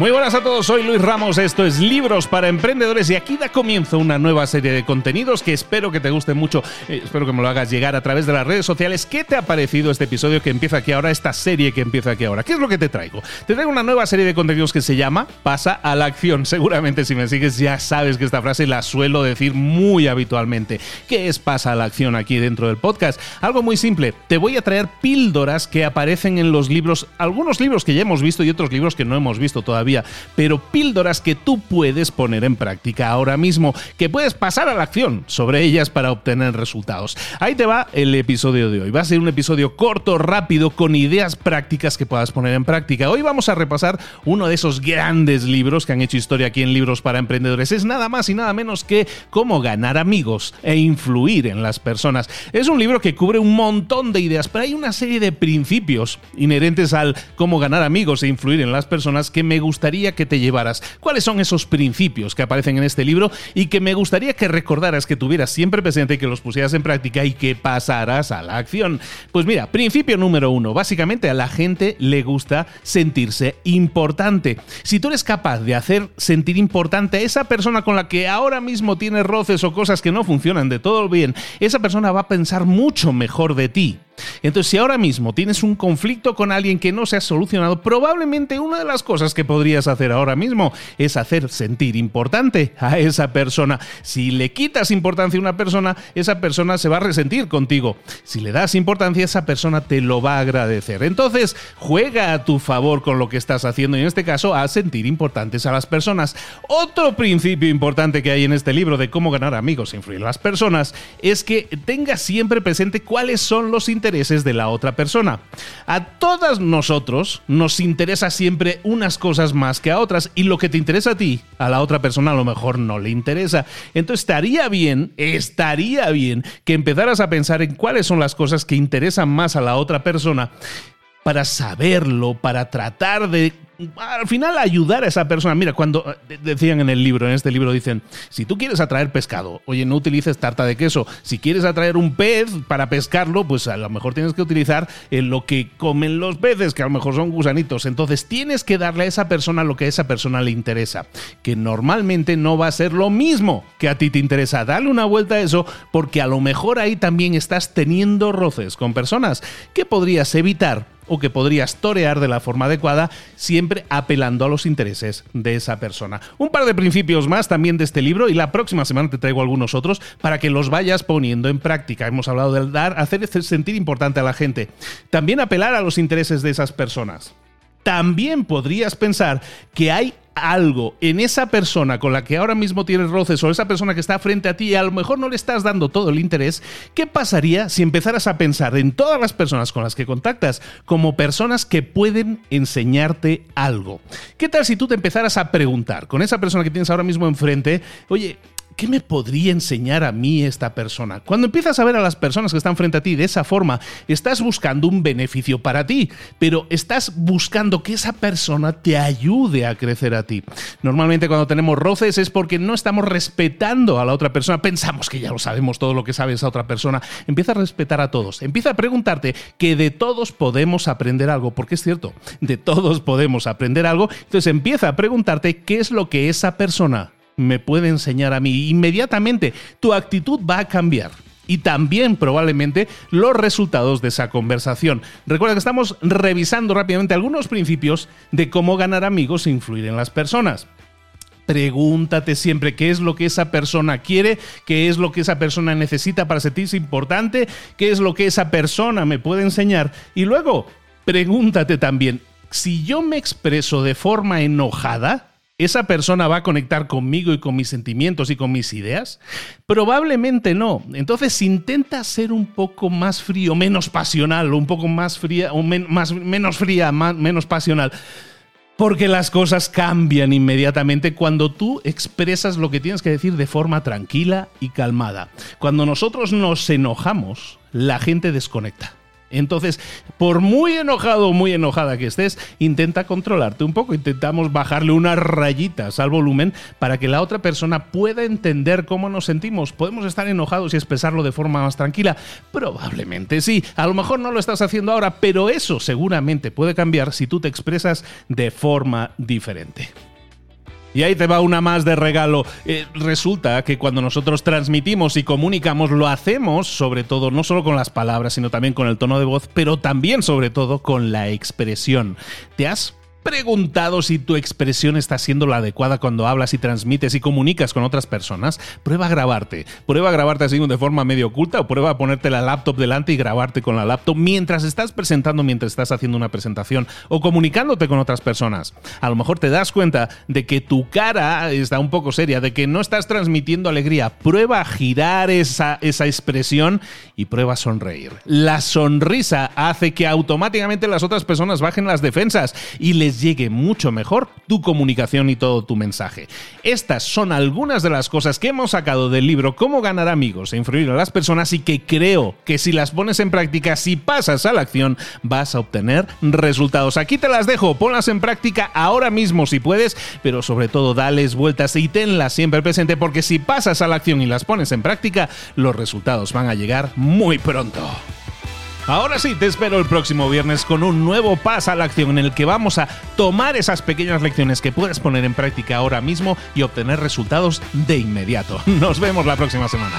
Muy buenas a todos, soy Luis Ramos, esto es Libros para Emprendedores y aquí da comienzo una nueva serie de contenidos que espero que te guste mucho, eh, espero que me lo hagas llegar a través de las redes sociales. ¿Qué te ha parecido este episodio que empieza aquí ahora, esta serie que empieza aquí ahora? ¿Qué es lo que te traigo? Te traigo una nueva serie de contenidos que se llama Pasa a la acción. Seguramente si me sigues ya sabes que esta frase la suelo decir muy habitualmente. ¿Qué es Pasa a la acción aquí dentro del podcast? Algo muy simple, te voy a traer píldoras que aparecen en los libros, algunos libros que ya hemos visto y otros libros que no hemos visto todavía pero píldoras que tú puedes poner en práctica ahora mismo, que puedes pasar a la acción sobre ellas para obtener resultados. Ahí te va el episodio de hoy. Va a ser un episodio corto, rápido, con ideas prácticas que puedas poner en práctica. Hoy vamos a repasar uno de esos grandes libros que han hecho historia aquí en Libros para Emprendedores. Es nada más y nada menos que Cómo ganar amigos e influir en las personas. Es un libro que cubre un montón de ideas, pero hay una serie de principios inherentes al cómo ganar amigos e influir en las personas que me gusta que te llevaras? ¿Cuáles son esos principios que aparecen en este libro y que me gustaría que recordaras, que tuvieras siempre presente, que los pusieras en práctica y que pasaras a la acción? Pues mira, principio número uno. Básicamente a la gente le gusta sentirse importante. Si tú eres capaz de hacer sentir importante a esa persona con la que ahora mismo tienes roces o cosas que no funcionan de todo bien, esa persona va a pensar mucho mejor de ti. Entonces, si ahora mismo tienes un conflicto con alguien que no se ha solucionado, probablemente una de las cosas que podrías hacer ahora mismo es hacer sentir importante a esa persona. Si le quitas importancia a una persona, esa persona se va a resentir contigo. Si le das importancia, esa persona te lo va a agradecer. Entonces, juega a tu favor con lo que estás haciendo y en este caso a sentir importantes a las personas. Otro principio importante que hay en este libro de cómo ganar amigos e influir en las personas es que tengas siempre presente cuáles son los intereses de la otra persona. A todas nosotros nos interesa siempre unas cosas más que a otras y lo que te interesa a ti, a la otra persona a lo mejor no le interesa. Entonces estaría bien, estaría bien que empezaras a pensar en cuáles son las cosas que interesan más a la otra persona para saberlo, para tratar de al final ayudar a esa persona. Mira, cuando eh, decían en el libro, en este libro dicen, si tú quieres atraer pescado, oye, no utilices tarta de queso. Si quieres atraer un pez para pescarlo, pues a lo mejor tienes que utilizar eh, lo que comen los peces, que a lo mejor son gusanitos. Entonces tienes que darle a esa persona lo que a esa persona le interesa, que normalmente no va a ser lo mismo que a ti te interesa. Dale una vuelta a eso, porque a lo mejor ahí también estás teniendo roces con personas que podrías evitar o que podrías torear de la forma adecuada, siempre apelando a los intereses de esa persona. Un par de principios más también de este libro y la próxima semana te traigo algunos otros para que los vayas poniendo en práctica. Hemos hablado del dar, hacer sentir importante a la gente. También apelar a los intereses de esas personas también podrías pensar que hay algo en esa persona con la que ahora mismo tienes roces o esa persona que está frente a ti y a lo mejor no le estás dando todo el interés, ¿qué pasaría si empezaras a pensar en todas las personas con las que contactas como personas que pueden enseñarte algo? ¿Qué tal si tú te empezaras a preguntar con esa persona que tienes ahora mismo enfrente, oye, ¿qué me podría enseñar a mí esta persona? Cuando empiezas a ver a las personas que están frente a ti de esa forma, estás buscando un beneficio para ti, pero estás buscando que esa persona te ayude a crecer a ti. Normalmente cuando tenemos roces es porque no estamos respetando a la otra persona, pensamos que ya lo sabemos todo lo que sabe esa otra persona. Empieza a respetar a todos, empieza a preguntarte que de todos podemos aprender algo, porque es cierto, de todos podemos aprender algo, entonces empieza a preguntarte qué es lo que esa persona me puede enseñar a mí. Inmediatamente tu actitud va a cambiar y también probablemente los resultados de esa conversación. Recuerda que estamos revisando rápidamente algunos principios de cómo ganar amigos e influir en las personas. Pregúntate siempre qué es lo que esa persona quiere, qué es lo que esa persona necesita para sentirse importante, qué es lo que esa persona me puede enseñar. Y luego, pregúntate también, si yo me expreso de forma enojada, ¿Esa persona va a conectar conmigo y con mis sentimientos y con mis ideas? Probablemente no. Entonces intenta ser un poco más frío, menos pasional, un poco más fría, más, menos fría, menos pasional. Porque las cosas cambian inmediatamente cuando tú expresas lo que tienes que decir de forma tranquila y calmada. Cuando nosotros nos enojamos, la gente desconecta Entonces, por muy enojado o muy enojada que estés, intenta controlarte un poco. Intentamos bajarle unas rayitas al volumen para que la otra persona pueda entender cómo nos sentimos. ¿Podemos estar enojados y expresarlo de forma más tranquila? Probablemente sí. A lo mejor no lo estás haciendo ahora, pero eso seguramente puede cambiar si tú te expresas de forma diferente. Y ahí te va una más de regalo. Eh, resulta que cuando nosotros transmitimos y comunicamos, lo hacemos sobre todo no solo con las palabras, sino también con el tono de voz, pero también sobre todo con la expresión. ¿Te has preguntado si tu expresión está siendo la adecuada cuando hablas y transmites y comunicas con otras personas? Prueba a grabarte. Prueba a grabarte así de forma medio oculta o prueba a ponerte la laptop delante y grabarte con la laptop mientras estás presentando, mientras estás haciendo una presentación o comunicándote con otras personas. A lo mejor te das cuenta de que tu cara está un poco seria, de que no estás transmitiendo alegría. Prueba a girar esa, esa expresión y prueba a sonreír. La sonrisa hace que automáticamente las otras personas bajen las defensas y llegue mucho mejor tu comunicación y todo tu mensaje. Estas son algunas de las cosas que hemos sacado del libro Cómo ganar amigos e influir a las personas y que creo que si las pones en práctica, si pasas a la acción, vas a obtener resultados. Aquí te las dejo, ponlas en práctica ahora mismo si puedes, pero sobre todo dales vueltas y tenlas siempre presente porque si pasas a la acción y las pones en práctica, los resultados van a llegar muy pronto. Ahora sí, te espero el próximo viernes con un nuevo paso a la acción en el que vamos a tomar esas pequeñas lecciones que puedes poner en práctica ahora mismo y obtener resultados de inmediato. Nos vemos la próxima semana.